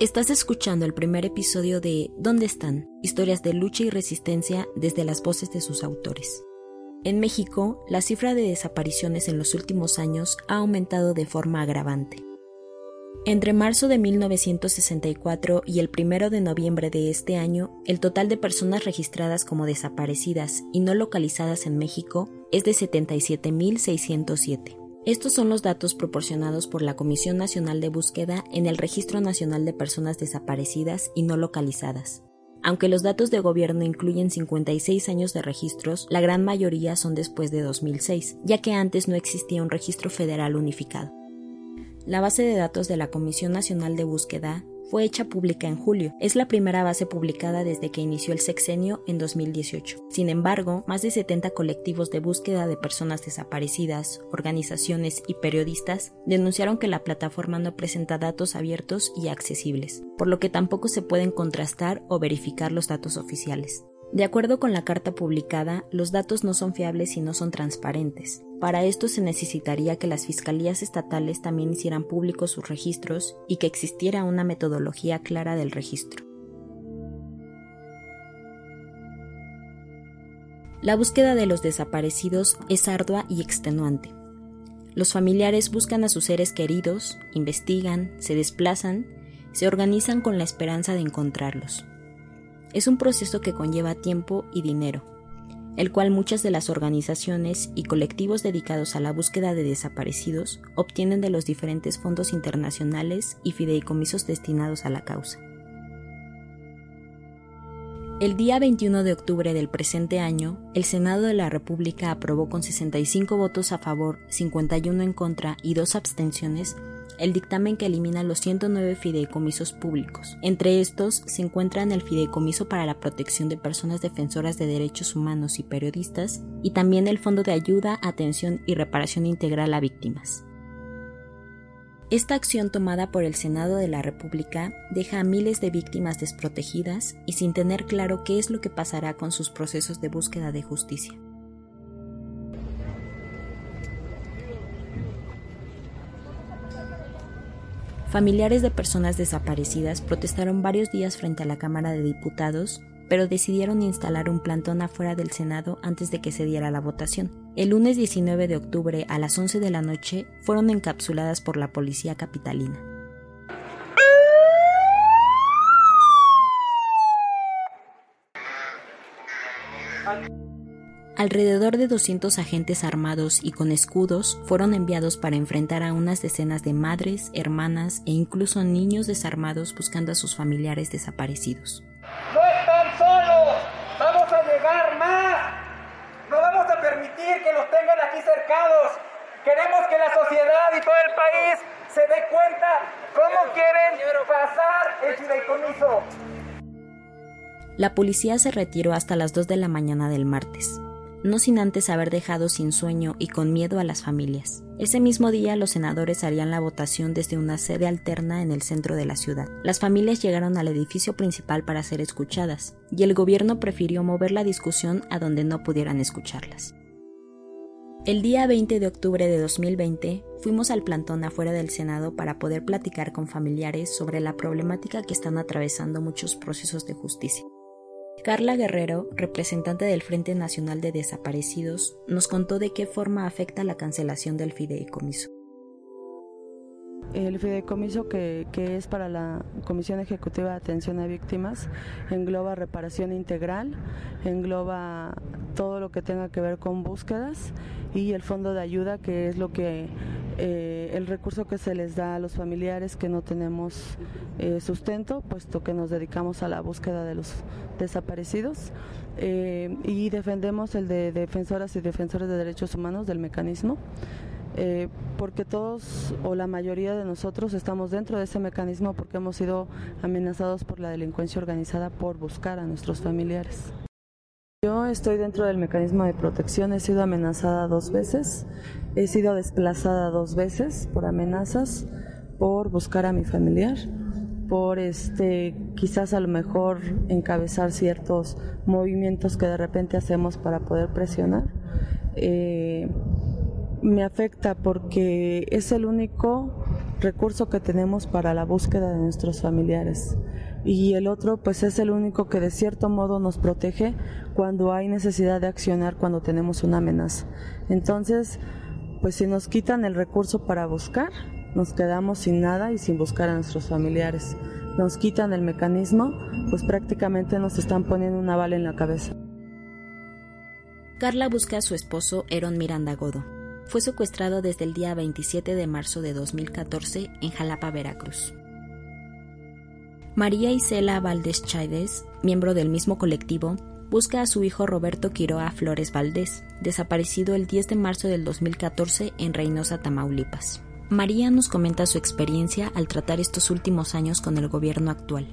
Estás escuchando el primer episodio de ¿Dónde están? Historias de lucha y resistencia desde las voces de sus autores. En México, la cifra de desapariciones en los últimos años ha aumentado de forma agravante. Entre marzo de 1964 y el 1 de noviembre de este año, el total de personas registradas como desaparecidas y no localizadas en México es de 77.607. Estos son los datos proporcionados por la Comisión Nacional de Búsqueda en el Registro Nacional de Personas Desaparecidas y No Localizadas. Aunque los datos de gobierno incluyen 56 años de registros, la gran mayoría son después de 2006, ya que antes no existía un registro federal unificado. La base de datos de la Comisión Nacional de Búsqueda fue hecha pública en julio. Es la primera base publicada desde que inició el sexenio en 2018. Sin embargo, más de 70 colectivos de búsqueda de personas desaparecidas, organizaciones y periodistas denunciaron que la plataforma no presenta datos abiertos y accesibles, por lo que tampoco se pueden contrastar o verificar los datos oficiales. De acuerdo con la carta publicada, los datos no son fiables y no son transparentes. Para esto se necesitaría que las fiscalías estatales también hicieran públicos sus registros y que existiera una metodología clara del registro. La búsqueda de los desaparecidos es ardua y extenuante. Los familiares buscan a sus seres queridos, investigan, se desplazan, se organizan con la esperanza de encontrarlos. Es un proceso que conlleva tiempo y dinero, el cual muchas de las organizaciones y colectivos dedicados a la búsqueda de desaparecidos obtienen de los diferentes fondos internacionales y fideicomisos destinados a la causa. El día 21 de octubre del presente año, el Senado de la República aprobó con 65 votos a favor, 51 en contra y dos abstenciones el dictamen que elimina los 109 fideicomisos públicos. Entre estos se encuentran el Fideicomiso para la Protección de Personas Defensoras de Derechos Humanos y Periodistas y también el Fondo de Ayuda, Atención y Reparación Integral a Víctimas. Esta acción tomada por el Senado de la República deja a miles de víctimas desprotegidas y sin tener claro qué es lo que pasará con sus procesos de búsqueda de justicia. Familiares de personas desaparecidas protestaron varios días frente a la Cámara de Diputados, pero decidieron instalar un plantón afuera del Senado antes de que se diera la votación. El lunes 19 de octubre a las 11 de la noche fueron encapsuladas por la policía capitalina. Alrededor de 200 agentes armados y con escudos fueron enviados para enfrentar a unas decenas de madres, hermanas e incluso niños desarmados buscando a sus familiares desaparecidos. ¡No están solos! ¡Vamos a llegar más! ¡No vamos a permitir que los tengan aquí cercados! Queremos que la sociedad y todo el país se dé cuenta cómo quieren pasar el fideicomiso. La policía se retiró hasta las 2 de la mañana del martes no sin antes haber dejado sin sueño y con miedo a las familias. Ese mismo día los senadores harían la votación desde una sede alterna en el centro de la ciudad. Las familias llegaron al edificio principal para ser escuchadas, y el gobierno prefirió mover la discusión a donde no pudieran escucharlas. El día 20 de octubre de 2020 fuimos al plantón afuera del Senado para poder platicar con familiares sobre la problemática que están atravesando muchos procesos de justicia. Carla Guerrero, representante del Frente Nacional de Desaparecidos, nos contó de qué forma afecta la cancelación del fideicomiso. El fideicomiso que, que, es para la Comisión Ejecutiva de Atención a Víctimas engloba reparación integral, engloba todo lo que tenga que ver con búsquedas y el fondo de ayuda que es lo que eh, el recurso que se les da a los familiares que no tenemos eh, sustento, puesto que nos dedicamos a la búsqueda de los desaparecidos eh, y defendemos el de defensoras y defensores de derechos humanos del mecanismo. porque todos o la mayoría de nosotros estamos dentro de ese mecanismo porque hemos sido amenazados por la delincuencia organizada por buscar a nuestros familiares. Yo estoy dentro del mecanismo de protección, he sido amenazada dos veces, he sido desplazada dos veces por amenazas, por buscar a mi familiar, por este quizás a lo mejor encabezar ciertos movimientos que de repente hacemos para poder presionar. Eh, me afecta porque es el único recurso que tenemos para la búsqueda de nuestros familiares. Y el otro, pues es el único que de cierto modo nos protege cuando hay necesidad de accionar, cuando tenemos una amenaza. Entonces, pues si nos quitan el recurso para buscar, nos quedamos sin nada y sin buscar a nuestros familiares. Nos quitan el mecanismo, pues prácticamente nos están poniendo una bala en la cabeza. Carla busca a su esposo Eron Miranda Godo. Fue secuestrado desde el día 27 de marzo de 2014 en Jalapa, Veracruz. María Isela Valdés Chaides, miembro del mismo colectivo, busca a su hijo Roberto Quiroa Flores Valdés, desaparecido el 10 de marzo del 2014 en Reynosa, Tamaulipas. María nos comenta su experiencia al tratar estos últimos años con el gobierno actual.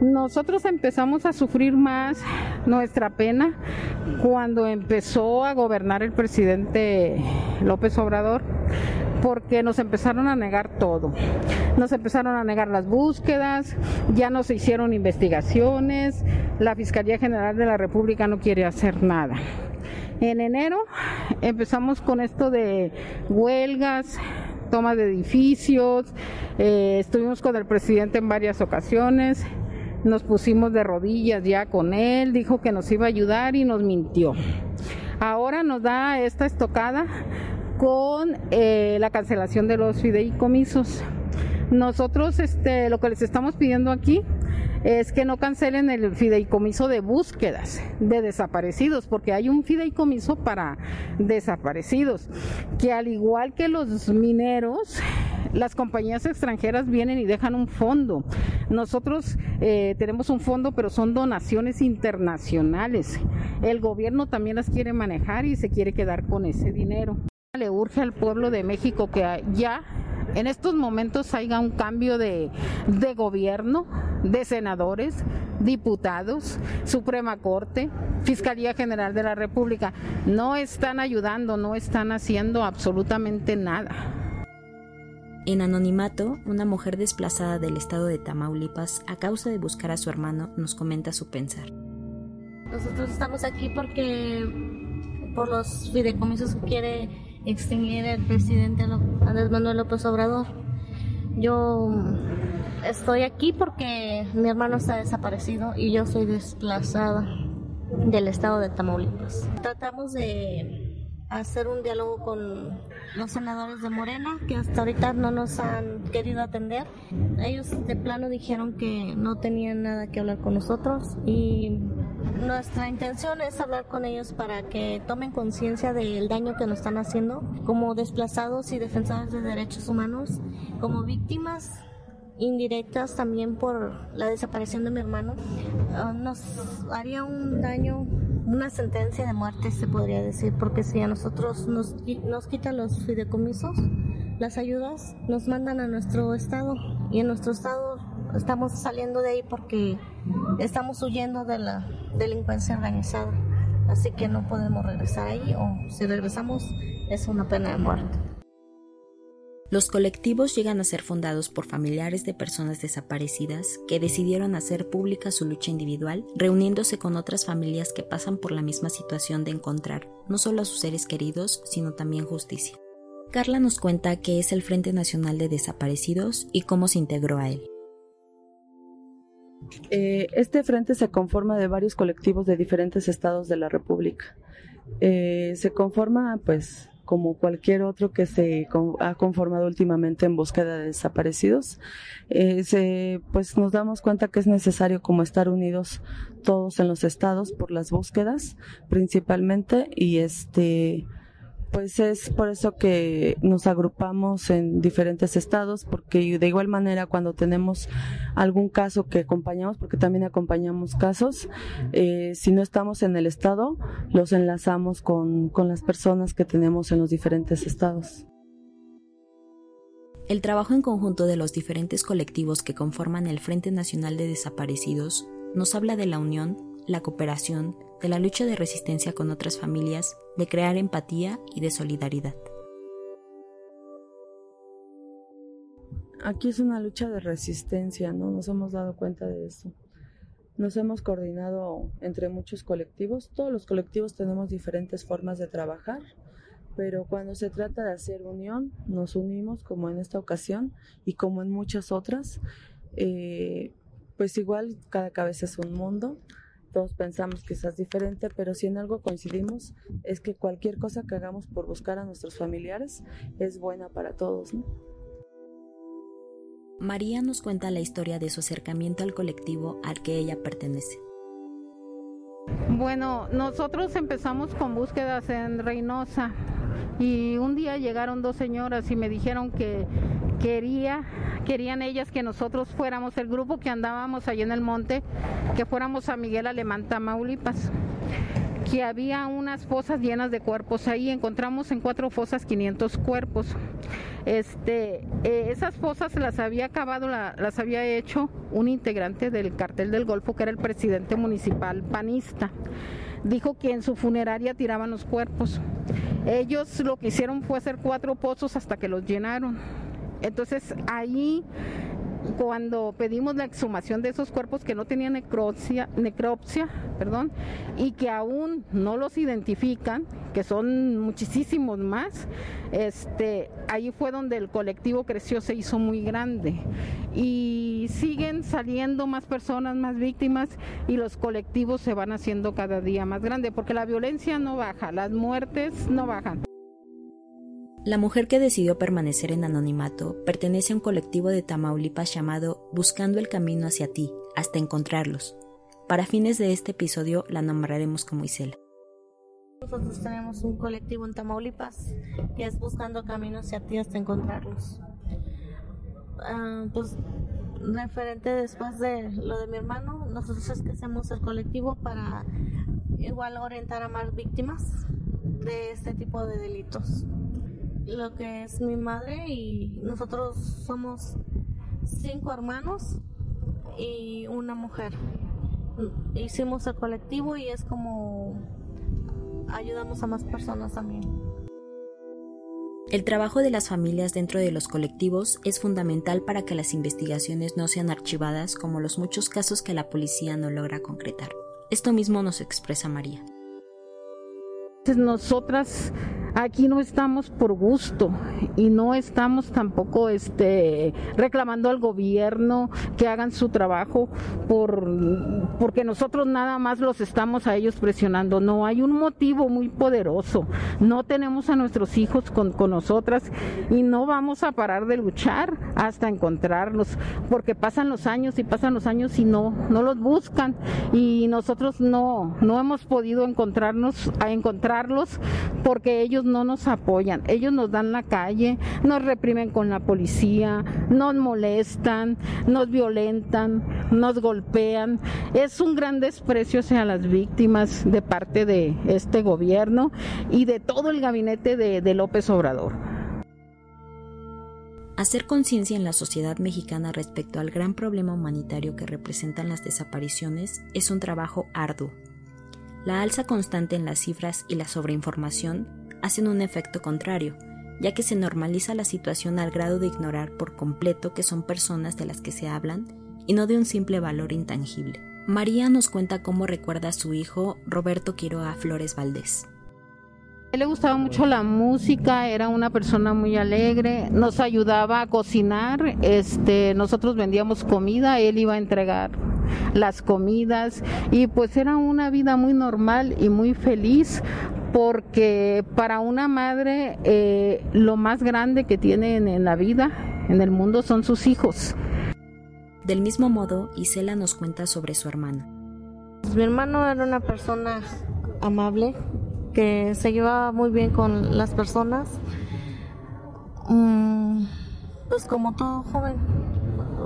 Nosotros empezamos a sufrir más nuestra pena cuando empezó a gobernar el presidente López Obrador porque nos empezaron a negar todo. Nos empezaron a negar las búsquedas, ya no se hicieron investigaciones, la Fiscalía General de la República no quiere hacer nada. En enero empezamos con esto de huelgas, toma de edificios, eh, estuvimos con el presidente en varias ocasiones, nos pusimos de rodillas ya con él, dijo que nos iba a ayudar y nos mintió. Ahora nos da esta estocada con eh, la cancelación de los fideicomisos. Nosotros este, lo que les estamos pidiendo aquí es que no cancelen el fideicomiso de búsquedas de desaparecidos, porque hay un fideicomiso para desaparecidos, que al igual que los mineros, las compañías extranjeras vienen y dejan un fondo. Nosotros eh, tenemos un fondo, pero son donaciones internacionales. El gobierno también las quiere manejar y se quiere quedar con ese dinero. Le urge al pueblo de México que ya en estos momentos haya un cambio de, de gobierno, de senadores, diputados, Suprema Corte, Fiscalía General de la República. No están ayudando, no están haciendo absolutamente nada. En anonimato, una mujer desplazada del estado de Tamaulipas a causa de buscar a su hermano nos comenta su pensar. Nosotros estamos aquí porque por los fideicomisos que quiere extinguir el presidente Andrés Manuel López Obrador. Yo estoy aquí porque mi hermano está desaparecido y yo soy desplazada del estado de Tamaulipas. Tratamos de hacer un diálogo con los senadores de Morena, que hasta ahorita no nos han querido atender. Ellos de plano dijeron que no tenían nada que hablar con nosotros y nuestra intención es hablar con ellos para que tomen conciencia del daño que nos están haciendo como desplazados y defensores de derechos humanos, como víctimas indirectas también por la desaparición de mi hermano, ah, nos haría un daño una sentencia de muerte, se podría decir, porque si a nosotros nos, nos quitan los fideicomisos, las ayudas, nos mandan a nuestro estado y en nuestro estado estamos saliendo de ahí porque estamos huyendo de la delincuencia organizada. Así que no podemos regresar ahí o si regresamos es una pena de muerte. Los colectivos llegan a ser fundados por familiares de personas desaparecidas que decidieron hacer pública su lucha individual, reuniéndose con otras familias que pasan por la misma situación de encontrar no solo a sus seres queridos, sino también justicia. Carla nos cuenta qué es el Frente Nacional de Desaparecidos y cómo se integró a él. Eh, este frente se conforma de varios colectivos de diferentes estados de la República. Eh, se conforma pues como cualquier otro que se ha conformado últimamente en búsqueda de desaparecidos, eh, pues nos damos cuenta que es necesario como estar unidos todos en los estados por las búsquedas principalmente y este pues es por eso que nos agrupamos en diferentes estados, porque de igual manera cuando tenemos algún caso que acompañamos, porque también acompañamos casos, eh, si no estamos en el estado, los enlazamos con, con las personas que tenemos en los diferentes estados. El trabajo en conjunto de los diferentes colectivos que conforman el Frente Nacional de Desaparecidos nos habla de la unión, la cooperación, de la lucha de resistencia con otras familias, de crear empatía y de solidaridad. Aquí es una lucha de resistencia, ¿no? Nos hemos dado cuenta de eso. Nos hemos coordinado entre muchos colectivos. Todos los colectivos tenemos diferentes formas de trabajar, pero cuando se trata de hacer unión, nos unimos como en esta ocasión y como en muchas otras. Eh, pues igual cada cabeza es un mundo, todos pensamos quizás diferente, pero si en algo coincidimos es que cualquier cosa que hagamos por buscar a nuestros familiares es buena para todos. María nos cuenta la historia de su acercamiento al colectivo al que ella pertenece. Bueno, nosotros empezamos con búsquedas en Reynosa y un día llegaron dos señoras y me dijeron que quería, querían ellas que nosotros fuéramos el grupo que andábamos allí en el monte, que fuéramos a Miguel Alemán, Tamaulipas que había unas fosas llenas de cuerpos ahí, encontramos en cuatro fosas 500 cuerpos. Este, eh, esas fosas las había acabado, las había hecho un integrante del cartel del Golfo, que era el presidente municipal panista. Dijo que en su funeraria tiraban los cuerpos. Ellos lo que hicieron fue hacer cuatro pozos hasta que los llenaron. Entonces ahí cuando pedimos la exhumación de esos cuerpos que no tenían necropsia, necropsia perdón, y que aún no los identifican, que son muchísimos más, este, ahí fue donde el colectivo creció, se hizo muy grande. Y siguen saliendo más personas, más víctimas, y los colectivos se van haciendo cada día más grandes, porque la violencia no baja, las muertes no bajan. La mujer que decidió permanecer en anonimato pertenece a un colectivo de Tamaulipas llamado Buscando el Camino hacia ti, hasta encontrarlos. Para fines de este episodio la nombraremos como Isela. Nosotros tenemos un colectivo en Tamaulipas que es Buscando Camino hacia ti hasta encontrarlos. Pues referente después de lo de mi hermano, nosotros es que hacemos el colectivo para igual orientar a más víctimas de este tipo de delitos lo que es mi madre y nosotros somos cinco hermanos y una mujer. Hicimos el colectivo y es como ayudamos a más personas también. El trabajo de las familias dentro de los colectivos es fundamental para que las investigaciones no sean archivadas como los muchos casos que la policía no logra concretar. Esto mismo nos expresa María. Nosotras Aquí no estamos por gusto y no estamos tampoco este, reclamando al gobierno que hagan su trabajo por, porque nosotros nada más los estamos a ellos presionando. No, hay un motivo muy poderoso. No tenemos a nuestros hijos con, con nosotras y no vamos a parar de luchar hasta encontrarlos, porque pasan los años y pasan los años y no, no los buscan y nosotros no, no hemos podido encontrarnos, a encontrarlos porque ellos no nos apoyan. Ellos nos dan la calle, nos reprimen con la policía, nos molestan, nos violentan, nos golpean. Es un gran desprecio hacia las víctimas de parte de este gobierno y de todo el gabinete de, de López Obrador. Hacer conciencia en la sociedad mexicana respecto al gran problema humanitario que representan las desapariciones es un trabajo arduo. La alza constante en las cifras y la sobreinformación hacen un efecto contrario, ya que se normaliza la situación al grado de ignorar por completo que son personas de las que se hablan y no de un simple valor intangible. María nos cuenta cómo recuerda a su hijo Roberto Quiroga Flores Valdés. Él le gustaba mucho la música, era una persona muy alegre, nos ayudaba a cocinar, este, nosotros vendíamos comida, él iba a entregar las comidas y pues era una vida muy normal y muy feliz porque para una madre eh, lo más grande que tiene en la vida, en el mundo, son sus hijos. Del mismo modo, Isela nos cuenta sobre su hermano. Mi hermano era una persona amable, que se llevaba muy bien con las personas. Mm, pues como todo joven,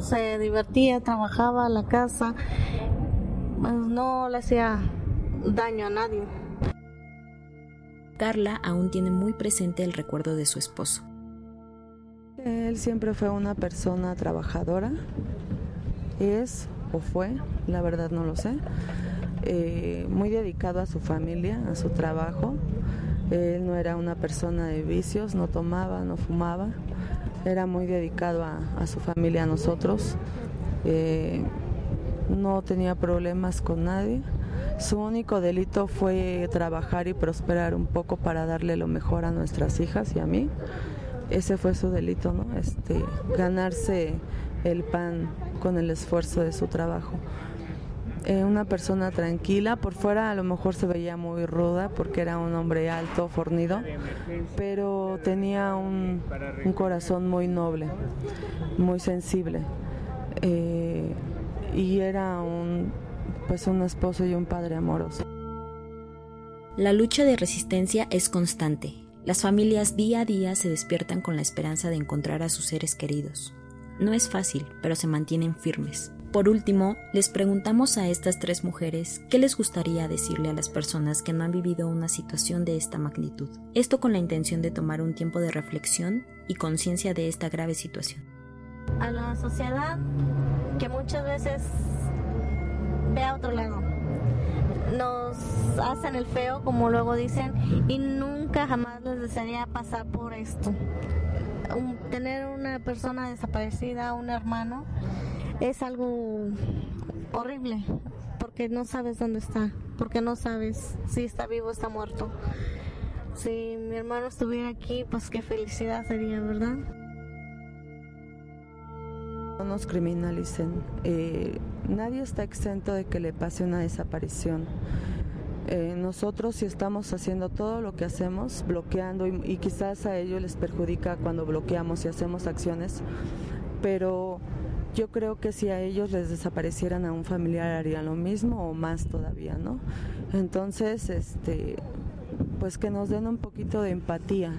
se divertía, trabajaba en la casa, pues no le hacía daño a nadie. Carla aún tiene muy presente el recuerdo de su esposo. Él siempre fue una persona trabajadora, es o fue, la verdad no lo sé, eh, muy dedicado a su familia, a su trabajo. Él no era una persona de vicios, no tomaba, no fumaba, era muy dedicado a, su familia, a nosotros. Eh, no tenía problemas con nadie Su único delito fue trabajar y prosperar un poco para darle lo mejor a nuestras hijas y a mí. Ese fue su delito, ¿no? Este, ganarse el pan con el esfuerzo de su trabajo. Eh, una persona tranquila, por fuera a lo mejor se veía muy ruda porque era un hombre alto, fornido, pero tenía un, corazón muy noble, muy sensible. Eh, y era un, pues un esposo y un padre amoroso. La lucha de resistencia es constante. Las familias día a día se despiertan con la esperanza de encontrar a sus seres queridos. No es fácil, pero se mantienen firmes. Por último, les preguntamos a estas tres mujeres qué les gustaría decirle a las personas que no han vivido una situación de esta magnitud. Esto con la intención de tomar un tiempo de reflexión y conciencia de esta grave situación. A la sociedad que muchas veces ve a otro lado. Nos hacen el feo, como luego dicen, y nunca jamás les desearía pasar por esto. tener una persona desaparecida, un hermano, es algo horrible, porque no sabes dónde está, porque no sabes si está vivo o está muerto. Si mi hermano estuviera aquí, pues qué felicidad sería, ¿verdad? No nos criminalicen. Eh, nadie está exento de que le pase una desaparición. Eh, nosotros si estamos haciendo todo lo que hacemos, bloqueando y, y, quizás a ellos les perjudica cuando bloqueamos y hacemos acciones, pero yo creo que si a ellos les desaparecieran a un familiar harían lo mismo o más todavía, ¿no? Entonces, este, pues que nos den un poquito de empatía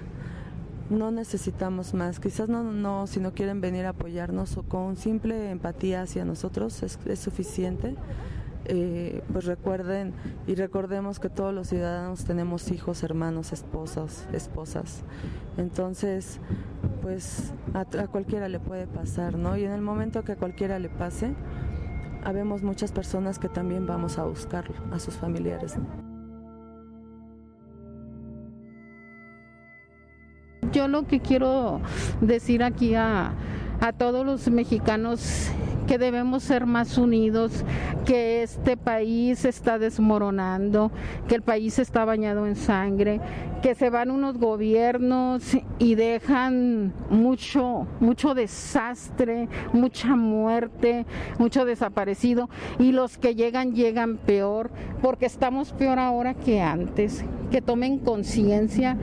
no necesitamos más. Quizás no, no, si no quieren venir a apoyarnos o con simple empatía hacia nosotros es, suficiente. Eh, pues recuerden y recordemos que todos los ciudadanos tenemos hijos, hermanos, esposos, esposas. Entonces, pues a, cualquiera le puede pasar, ¿no? Y en el momento que a cualquiera le pase, habemos muchas personas que también vamos a buscarlo, a sus familiares. Yo lo que quiero decir aquí a, a todos los mexicanos que debemos ser más unidos, que este país está desmoronando, que el país está bañado en sangre, que se van unos gobiernos y dejan mucho, mucho desastre, mucha muerte, mucho desaparecido y los que llegan llegan peor, porque estamos peor ahora que antes, que tomen conciencia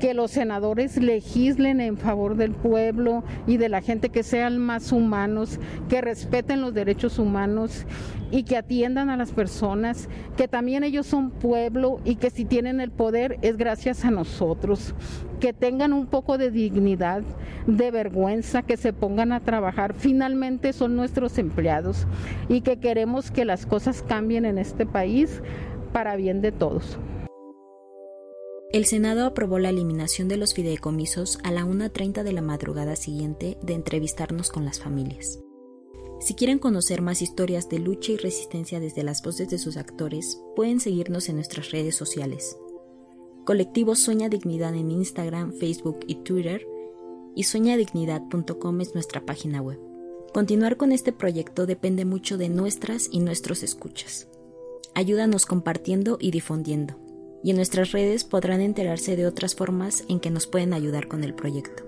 que los senadores legislen en favor del pueblo y de la gente que sean más humanos, que respeten los derechos humanos y que atiendan a las personas, que también ellos son pueblo y que si tienen el poder es gracias a nosotros, que tengan un poco de dignidad, de vergüenza, que se pongan a trabajar. Finalmente son nuestros empleados y que queremos que las cosas cambien en este país para bien de todos. El Senado aprobó la eliminación de los fideicomisos a la 1.30 de la madrugada siguiente de entrevistarnos con las familias. Si quieren conocer más historias de lucha y resistencia desde las voces de sus actores, pueden seguirnos en nuestras redes sociales. Colectivo Sueña Dignidad en Instagram, Facebook y Twitter y sueñadignidad.com es nuestra página web. Continuar con este proyecto depende mucho de nuestras y nuestros escuchas. Ayúdanos compartiendo y difundiendo y en nuestras redes podrán enterarse de otras formas en que nos pueden ayudar con el proyecto.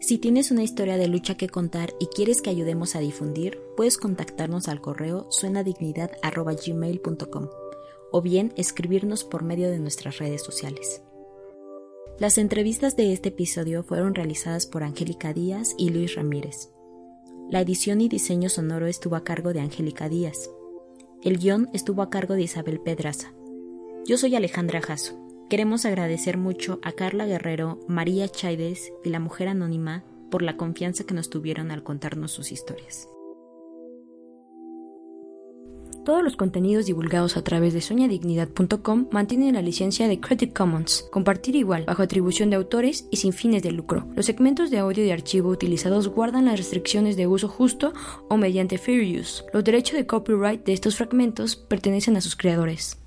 Si tienes una historia de lucha que contar y quieres que ayudemos a difundir, puedes contactarnos al correo suenadignidad.gmail.com o bien escribirnos por medio de nuestras redes sociales. Las entrevistas de este episodio fueron realizadas por Angélica Díaz y Luis Ramírez. La edición y diseño sonoro estuvo a cargo de Angélica Díaz. El guion estuvo a cargo de Isabel Pedraza. Yo soy Alejandra Jasso. Queremos agradecer mucho a Carla Guerrero, María Chaides y la Mujer Anónima por la confianza que nos tuvieron al contarnos sus historias. Todos los contenidos divulgados a través de soñadignidad.com mantienen la licencia de Creative Commons, compartir igual, bajo atribución de autores y sin fines de lucro. Los segmentos de audio y archivo utilizados guardan las restricciones de uso justo o mediante fair use. Los derechos de copyright de estos fragmentos pertenecen a sus creadores.